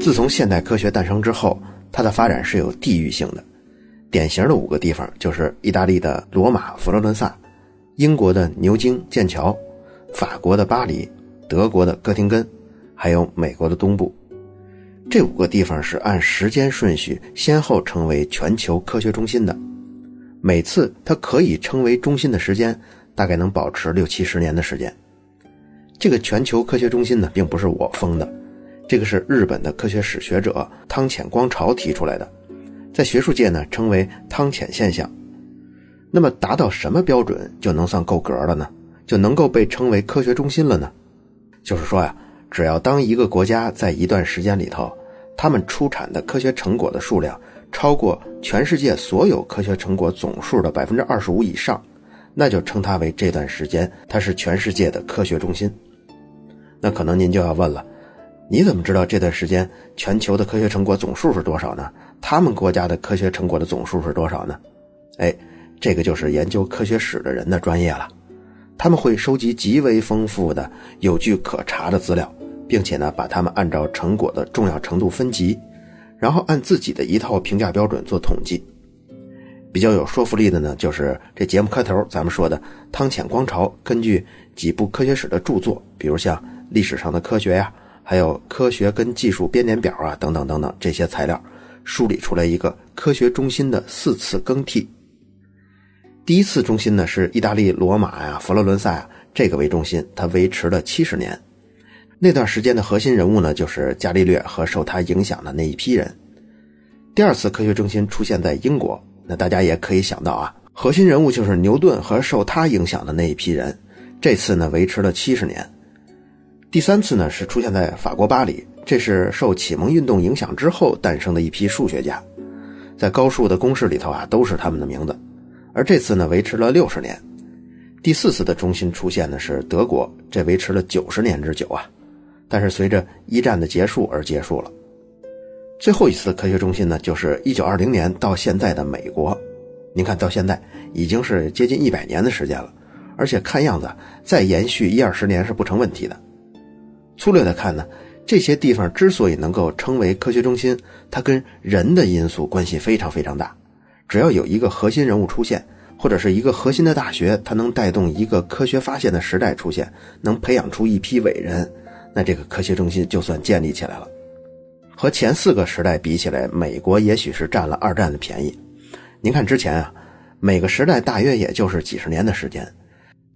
自从现代科学诞生之后，它的发展是有地域性的。典型的五个地方就是意大利的罗马、佛罗伦萨，英国的牛津、剑桥，法国的巴黎，德国的哥廷根，还有美国的东部。这五个地方是按时间顺序先后成为全球科学中心的。每次它可以称为中心的时间，大概能保持六七十年的时间。这个全球科学中心呢，并不是我封的，这个是日本的科学史学者汤浅光朝提出来的。在学术界呢，称为汤浅现象。那么，达到什么标准就能算够格了呢？就能够被称为科学中心了呢？就是说呀，只要当一个国家在一段时间里头，他们出产的科学成果的数量超过全世界所有科学成果总数的百分之二十五以上，那就称它为这段时间它是全世界的科学中心。那可能您就要问了，你怎么知道这段时间全球的科学成果总数是多少呢？他们国家的科学成果的总数是多少呢？哎，这个就是研究科学史的人的专业了。他们会收集极为丰富的、有据可查的资料，并且呢，把它们按照成果的重要程度分级，然后按自己的一套评价标准做统计。比较有说服力的呢，就是这节目开头咱们说的汤浅光朝根据几部科学史的著作，比如像《历史上的科学》呀，还有《科学跟技术编年表》啊，等等等等这些材料。梳理出来一个科学中心的四次更替。第一次中心呢是意大利罗马呀、佛罗伦萨呀，这个为中心，它维持了七十年。那段时间的核心人物呢就是伽利略和受他影响的那一批人。第二次科学中心出现在英国，那大家也可以想到啊，核心人物就是牛顿和受他影响的那一批人。这次呢维持了七十年。第三次呢是出现在法国巴黎。这是受启蒙运动影响之后诞生的一批数学家，在高数的公式里头啊都是他们的名字。而这次呢维持了六十年。第四次的中心出现呢是德国，这维持了九十年之久啊。但是随着一战的结束而结束了。最后一次的科学中心呢就是一九二零年到现在的美国。您看到现在已经是接近一百年的时间了，而且看样子再延续一二十年是不成问题的。粗略的看呢。这些地方之所以能够称为科学中心，它跟人的因素关系非常非常大。只要有一个核心人物出现，或者是一个核心的大学，它能带动一个科学发现的时代出现，能培养出一批伟人，那这个科学中心就算建立起来了。和前四个时代比起来，美国也许是占了二战的便宜。您看之前啊，每个时代大约也就是几十年的时间。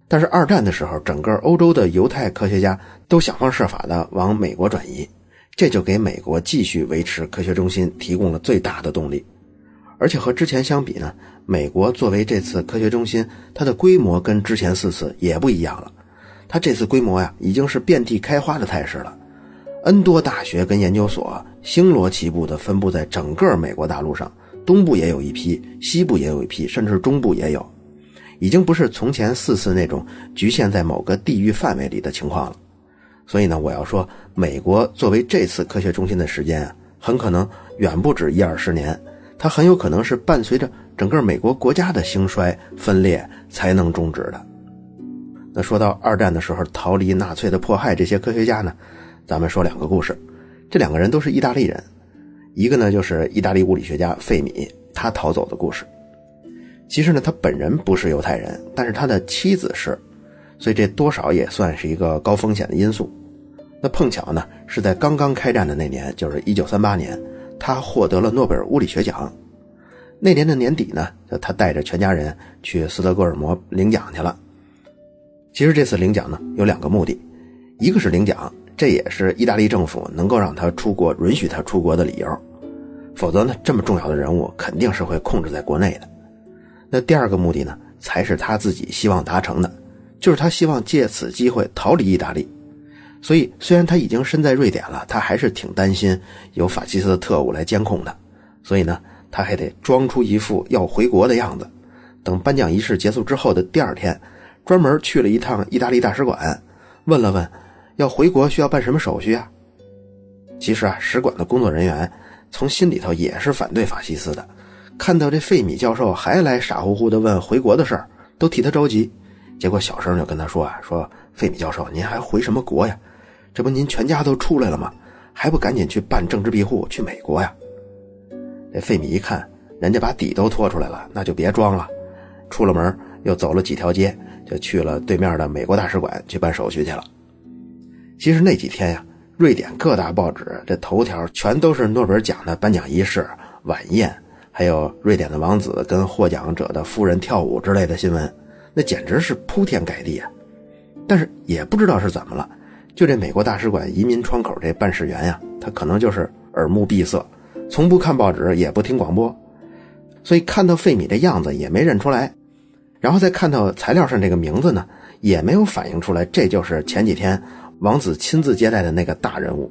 但是二战的时候，整个欧洲的犹太科学家都想方设法的往美国转移，这就给美国继续维持科学中心提供了最大的动力。而且和之前相比呢，美国作为这次科学中心，它的规模跟之前四次也不一样了。它这次规模呀，已经是遍地开花的态势了，N 多大学跟研究所星罗棋布的分布在整个美国大陆上，东部也有一批，西部也有一批，甚至中部也有。已经不是从前四次那种局限在某个地域范围里的情况了，所以呢，我要说，美国作为这次科学中心的时间啊，很可能远不止一二十年，它很有可能是伴随着整个美国国家的兴衰分裂才能终止的。那说到二战的时候逃离纳粹的迫害，这些科学家呢，咱们说两个故事，这两个人都是意大利人，一个呢就是意大利物理学家费米，他逃走的故事。其实呢，他本人不是犹太人，但是他的妻子是，所以这多少也算是一个高风险的因素。那碰巧呢，是在刚刚开战的那年，就是一九三八年，他获得了诺贝尔物理学奖。那年的年底呢，他带着全家人去斯德哥尔摩领奖去了。其实这次领奖呢，有两个目的，一个是领奖，这也是意大利政府能够让他出国、允许他出国的理由。否则呢，这么重要的人物肯定是会控制在国内的。那第二个目的呢，才是他自己希望达成的，就是他希望借此机会逃离意大利。所以，虽然他已经身在瑞典了，他还是挺担心有法西斯的特务来监控他。所以呢，他还得装出一副要回国的样子。等颁奖仪式结束之后的第二天，专门去了一趟意大利大使馆，问了问要回国需要办什么手续啊？其实啊，使馆的工作人员从心里头也是反对法西斯的。看到这费米教授还来傻乎乎的问回国的事儿，都替他着急。结果小声就跟他说啊：“说费米教授，您还回什么国呀？这不您全家都出来了吗？还不赶紧去办政治庇护去美国呀？这费米一看，人家把底都拖出来了，那就别装了。出了门，又走了几条街，就去了对面的美国大使馆去办手续去了。其实那几天呀，瑞典各大报纸这头条全都是诺贝尔奖的颁奖仪式、晚宴，还有瑞典的王子跟获奖者的夫人跳舞之类的新闻，那简直是铺天盖地啊！但是也不知道是怎么了，就这美国大使馆移民窗口这办事员呀，他可能就是耳目闭塞，从不看报纸，也不听广播，所以看到费米的样子也没认出来，然后再看到材料上这个名字呢，也没有反映出来，这就是前几天王子亲自接待的那个大人物，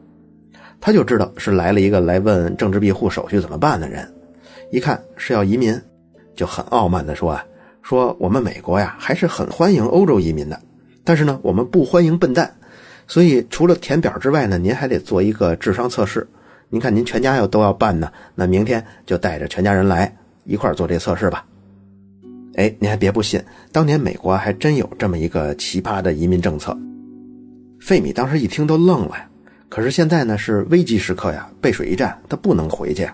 他就知道是来了一个来问政治庇护手续怎么办的人，一看是要移民，就很傲慢地说啊，说我们美国呀还是很欢迎欧洲移民的。但是呢，我们不欢迎笨蛋，所以除了填表之外呢，您还得做一个智商测试。您看，您全家要都要办呢，那明天就带着全家人来一块做这测试吧。哎，您还别不信，当年美国还真有这么一个奇葩的移民政策。费米当时一听都愣了呀。可是现在呢是危机时刻呀，背水一战，他不能回去。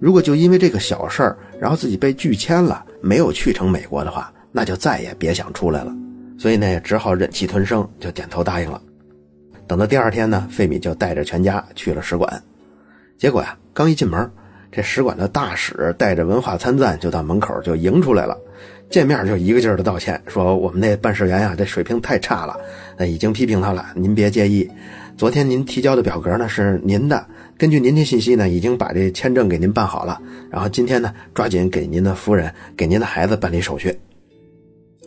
如果就因为这个小事儿，然后自己被拒签了，没有去成美国的话，那就再也别想出来了。所以呢，只好忍气吞声，就点头答应了。等到第二天呢，费米就带着全家去了使馆。结果呀，刚一进门，这使馆的大使带着文化参赞就到门口就迎出来了，见面就一个劲儿的道歉，说我们那办事员呀，这水平太差了，那已经批评他了，您别介意。昨天您提交的表格呢是您的，根据您的信息呢，已经把这签证给您办好了。然后今天呢，抓紧给您的夫人、给您的孩子办理手续。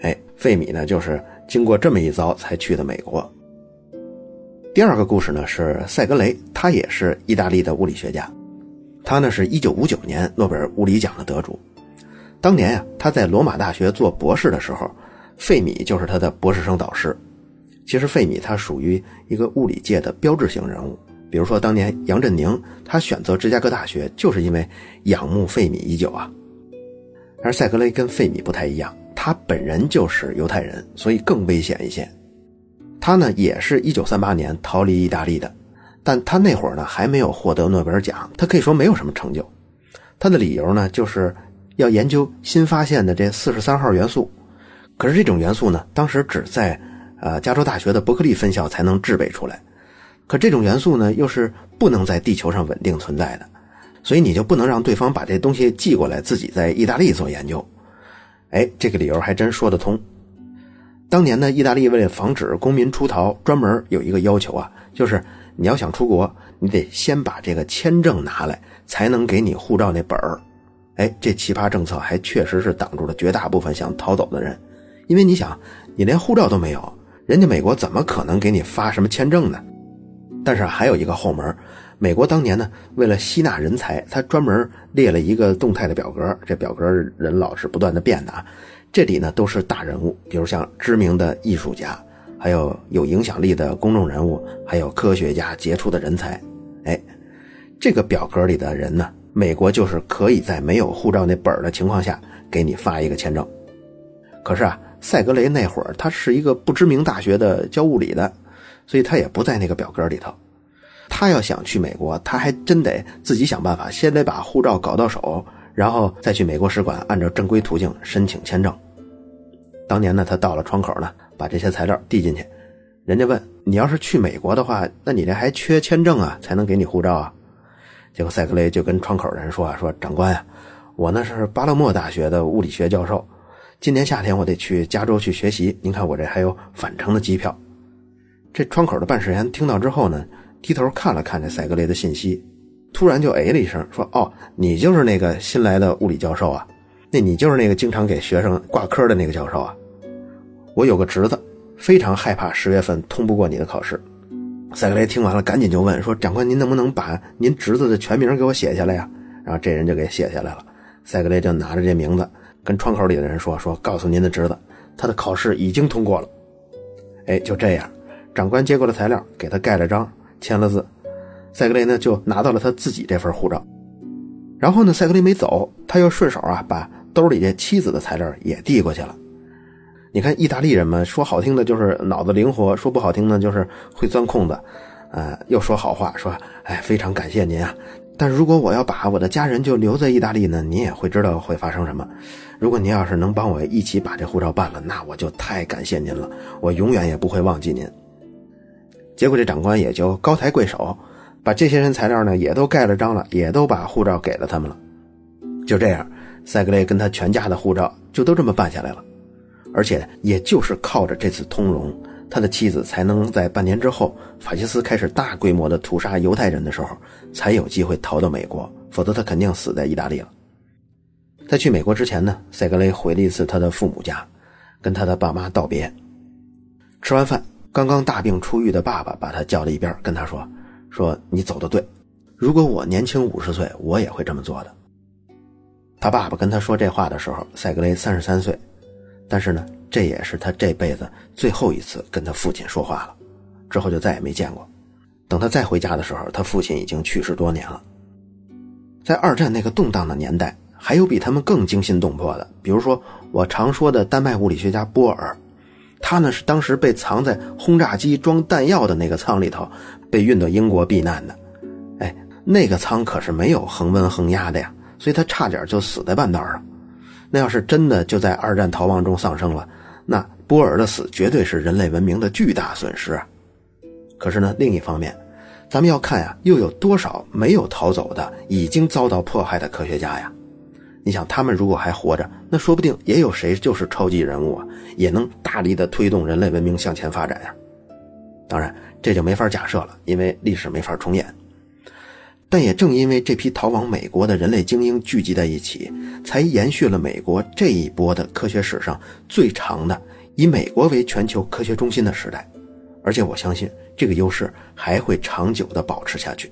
哎，费米呢，就是经过这么一遭才去的美国。第二个故事呢是塞格雷，他也是意大利的物理学家，他呢是一九五九年诺贝尔物理奖的得主。当年呀，他在罗马大学做博士的时候，费米就是他的博士生导师。其实费米他属于一个物理界的标志性人物，比如说当年杨振宁他选择芝加哥大学，就是因为仰慕费米已久啊。而塞格雷跟费米不太一样。他本人就是犹太人，所以更危险一些。他呢，也是一九三八年逃离意大利的，但他那会儿呢还没有获得诺贝尔奖，他可以说没有什么成就。他的理由呢，就是要研究新发现的这四十三号元素。可是这种元素呢，当时只在呃加州大学的伯克利分校才能制备出来。可这种元素呢，又是不能在地球上稳定存在的，所以你就不能让对方把这东西寄过来，自己在意大利做研究。哎，这个理由还真说得通。当年呢，意大利为了防止公民出逃，专门有一个要求啊，就是你要想出国，你得先把这个签证拿来，才能给你护照那本儿。哎，这奇葩政策还确实是挡住了绝大部分想逃走的人，因为你想，你连护照都没有，人家美国怎么可能给你发什么签证呢？但是还有一个后门。美国当年呢，为了吸纳人才，他专门列了一个动态的表格。这表格人老是不断的变的啊。这里呢都是大人物，比如像知名的艺术家，还有有影响力的公众人物，还有科学家、杰出的人才。哎，这个表格里的人呢，美国就是可以在没有护照那本的情况下给你发一个签证。可是啊，塞格雷那会儿他是一个不知名大学的教物理的，所以他也不在那个表格里头。他要想去美国，他还真得自己想办法，先得把护照搞到手，然后再去美国使馆按照正规途径申请签证。当年呢，他到了窗口呢，把这些材料递进去，人家问你要是去美国的话，那你这还缺签证啊，才能给你护照啊。结果塞格雷就跟窗口人说啊，说长官啊，我呢是巴勒莫大学的物理学教授，今年夏天我得去加州去学习，您看我这还有返程的机票。这窗口的办事员听到之后呢。低头看了看这塞格雷的信息，突然就哎了一声，说：“哦，你就是那个新来的物理教授啊？那你就是那个经常给学生挂科的那个教授啊？我有个侄子，非常害怕十月份通不过你的考试。”塞格雷听完了，赶紧就问说：“长官，您能不能把您侄子的全名给我写下来呀？”然后这人就给写下来了。塞格雷就拿着这名字跟窗口里的人说：“说告诉您的侄子，他的考试已经通过了。”哎，就这样，长官接过了材料，给他盖了章。签了字，塞格雷呢就拿到了他自己这份护照。然后呢，塞格雷没走，他又顺手啊把兜里这妻子的材料也递过去了。你看意大利人嘛，说好听的就是脑子灵活，说不好听的就是会钻空子。呃，又说好话，说，哎，非常感谢您啊。但如果我要把我的家人就留在意大利呢，您也会知道会发生什么。如果您要是能帮我一起把这护照办了，那我就太感谢您了，我永远也不会忘记您。结果这长官也就高抬贵手，把这些人材料呢也都盖了章了，也都把护照给了他们了。就这样，塞格雷跟他全家的护照就都这么办下来了。而且也就是靠着这次通融，他的妻子才能在半年之后，法西斯开始大规模的屠杀犹太人的时候，才有机会逃到美国，否则他肯定死在意大利了。在去美国之前呢，塞格雷回了一次他的父母家，跟他的爸妈道别。吃完饭，刚刚大病初愈的爸爸把他叫到一边，跟他说：“说你走的对，如果我年轻五十岁，我也会这么做的。”他爸爸跟他说这话的时候，塞格雷三十三岁。但是呢，这也是他这辈子最后一次跟他父亲说话了，之后就再也没见过。等他再回家的时候，他父亲已经去世多年了。在二战那个动荡的年代，还有比他们更惊心动魄的，比如说我常说的丹麦物理学家波尔，他呢是当时被藏在轰炸机装弹药的那个舱里头，被运到英国避难的。哎，那个舱可是没有恒温恒压的呀，所以他差点就死在半道上。那要是真的就在二战逃亡中丧生了，那波尔的死绝对是人类文明的巨大损失。可是呢，另一方面，咱们要看呀，又有多少没有逃走的、已经遭到迫害的科学家呀？你想，他们如果还活着，那说不定也有谁就是超级人物啊，也能大力的推动人类文明向前发展呀。当然，这就没法假设了，因为历史没法重演。但也正因为这批逃往美国的人类精英聚集在一起，才延续了美国这一波的科学史上最长的以美国为全球科学中心的时代，而且我相信这个优势还会长久的保持下去。